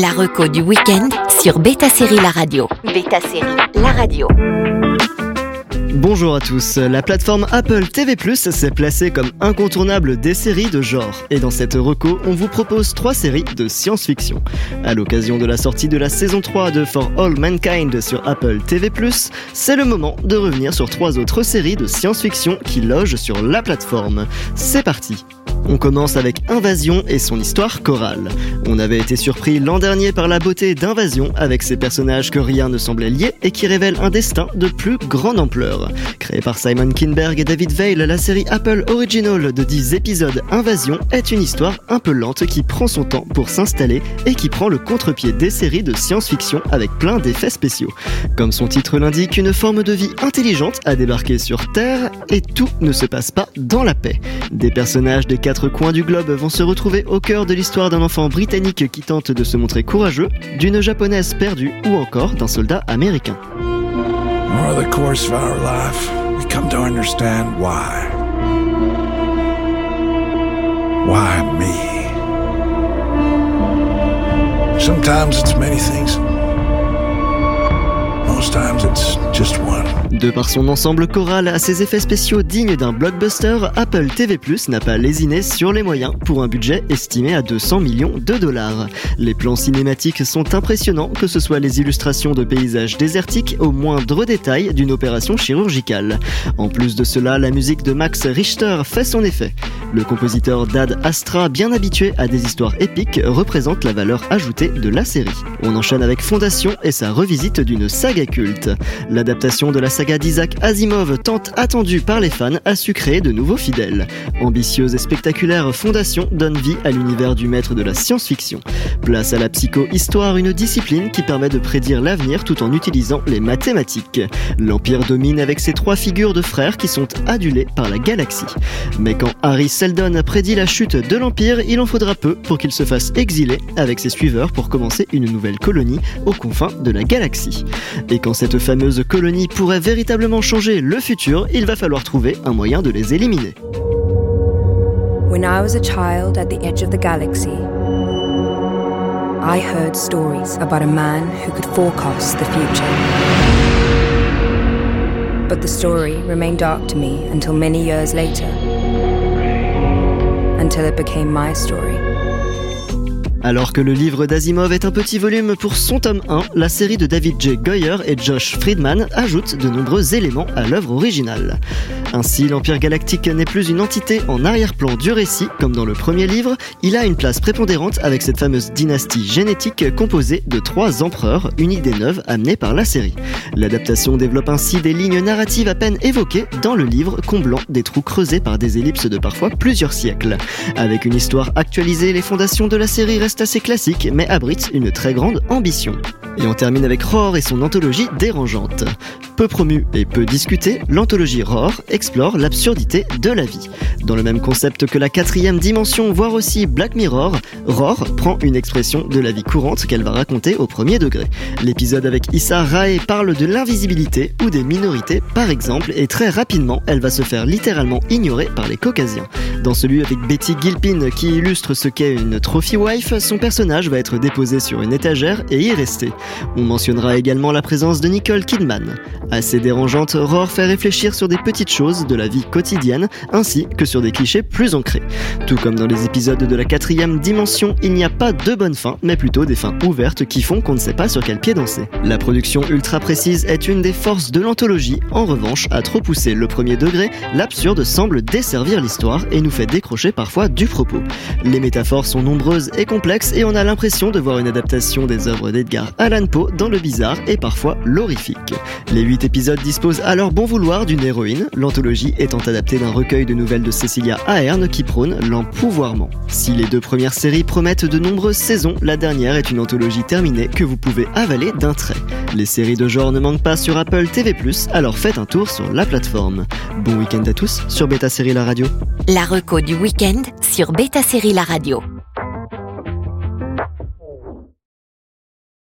La reco du week-end sur Beta Série La Radio. Beta Série La Radio. Bonjour à tous, la plateforme Apple TV Plus s'est placée comme incontournable des séries de genre. Et dans cette reco, on vous propose trois séries de science-fiction. À l'occasion de la sortie de la saison 3 de For All Mankind sur Apple TV Plus, c'est le moment de revenir sur trois autres séries de science-fiction qui logent sur la plateforme. C'est parti on commence avec Invasion et son histoire chorale. On avait été surpris l'an dernier par la beauté d'Invasion avec ses personnages que rien ne semblait lier et qui révèlent un destin de plus grande ampleur. Créée par Simon Kinberg et David Veil, la série Apple Original de 10 épisodes Invasion est une histoire un peu lente qui prend son temps pour s'installer et qui prend le contre-pied des séries de science-fiction avec plein d'effets spéciaux. Comme son titre l'indique, une forme de vie intelligente a débarqué sur Terre et tout ne se passe pas dans la paix. Des personnages des quatre coins du globe vont se retrouver au cœur de l'histoire d'un enfant britannique qui tente de se montrer courageux, d'une japonaise perdue ou encore d'un soldat américain. Over the course of our life, we come to understand why. Why me? Sometimes it's many things. Most times it's just one. De par son ensemble choral à ses effets spéciaux dignes d'un blockbuster, Apple TV Plus n'a pas lésiné sur les moyens pour un budget estimé à 200 millions de dollars. Les plans cinématiques sont impressionnants, que ce soit les illustrations de paysages désertiques au moindre détail d'une opération chirurgicale. En plus de cela, la musique de Max Richter fait son effet. Le compositeur Dad Astra, bien habitué à des histoires épiques, représente la valeur ajoutée de la série. On enchaîne avec Fondation et sa revisite d'une saga culte. Saga d'Isaac Asimov, tant attendue par les fans, a su créer de nouveaux fidèles. Ambitieuse et spectaculaire Fondation donne vie à l'univers du maître de la science-fiction. Place à la psycho-histoire, une discipline qui permet de prédire l'avenir tout en utilisant les mathématiques. L'Empire domine avec ses trois figures de frères qui sont adulés par la galaxie. Mais quand Harry Seldon prédit la chute de l'Empire, il en faudra peu pour qu'il se fasse exiler avec ses suiveurs pour commencer une nouvelle colonie aux confins de la galaxie. Et quand cette fameuse colonie pourrait véritablement changer le futur, il va falloir trouver un moyen de les éliminer. When I was a child at the edge of the galaxy, I heard stories about a man who could forecast the future. But the story remained dark to me until many years later, until it became my story. Alors que le livre d'Asimov est un petit volume pour son tome 1, la série de David J. Goyer et Josh Friedman ajoute de nombreux éléments à l'œuvre originale. Ainsi, l'Empire galactique n'est plus une entité en arrière-plan du récit, comme dans le premier livre, il a une place prépondérante avec cette fameuse dynastie génétique composée de trois empereurs, une idée neuve amenée par la série. L'adaptation développe ainsi des lignes narratives à peine évoquées dans le livre, comblant des trous creusés par des ellipses de parfois plusieurs siècles. Avec une histoire actualisée, les fondations de la série restent assez classiques, mais abritent une très grande ambition. Et on termine avec Roar et son anthologie dérangeante. Peu promue et peu discutée, l'anthologie Roar explore l'absurdité de la vie. Dans le même concept que la quatrième dimension, voire aussi Black Mirror, Roar prend une expression de la vie courante qu'elle va raconter au premier degré. L'épisode avec Issa Rae parle de l'invisibilité ou des minorités par exemple, et très rapidement elle va se faire littéralement ignorer par les caucasiens. Dans celui avec Betty Gilpin qui illustre ce qu'est une trophy wife, son personnage va être déposé sur une étagère et y rester. On mentionnera également la présence de Nicole Kidman. Assez dérangeante, Roar fait réfléchir sur des petites choses de la vie quotidienne ainsi que sur des clichés plus ancrés. Tout comme dans les épisodes de la quatrième dimension, il n'y a pas de bonnes fins, mais plutôt des fins ouvertes qui font qu'on ne sait pas sur quel pied danser. La production ultra précise est une des forces de l'anthologie. En revanche, à trop pousser le premier degré, l'absurde semble desservir l'histoire et nous fait décrocher parfois du propos. Les métaphores sont nombreuses et complexes et on a l'impression de voir une adaptation des œuvres d'Edgar Allan Poe dans le bizarre et parfois l'horrifique. Huit épisodes disposent à leur bon vouloir d'une héroïne, l'anthologie étant adaptée d'un recueil de nouvelles de Cecilia Ahern qui prône l'empouvoirment. Si les deux premières séries promettent de nombreuses saisons, la dernière est une anthologie terminée que vous pouvez avaler d'un trait. Les séries de genre ne manquent pas sur Apple TV+, alors faites un tour sur la plateforme. Bon week-end à tous sur Beta Série La Radio. La reco du week-end sur Beta Série La Radio.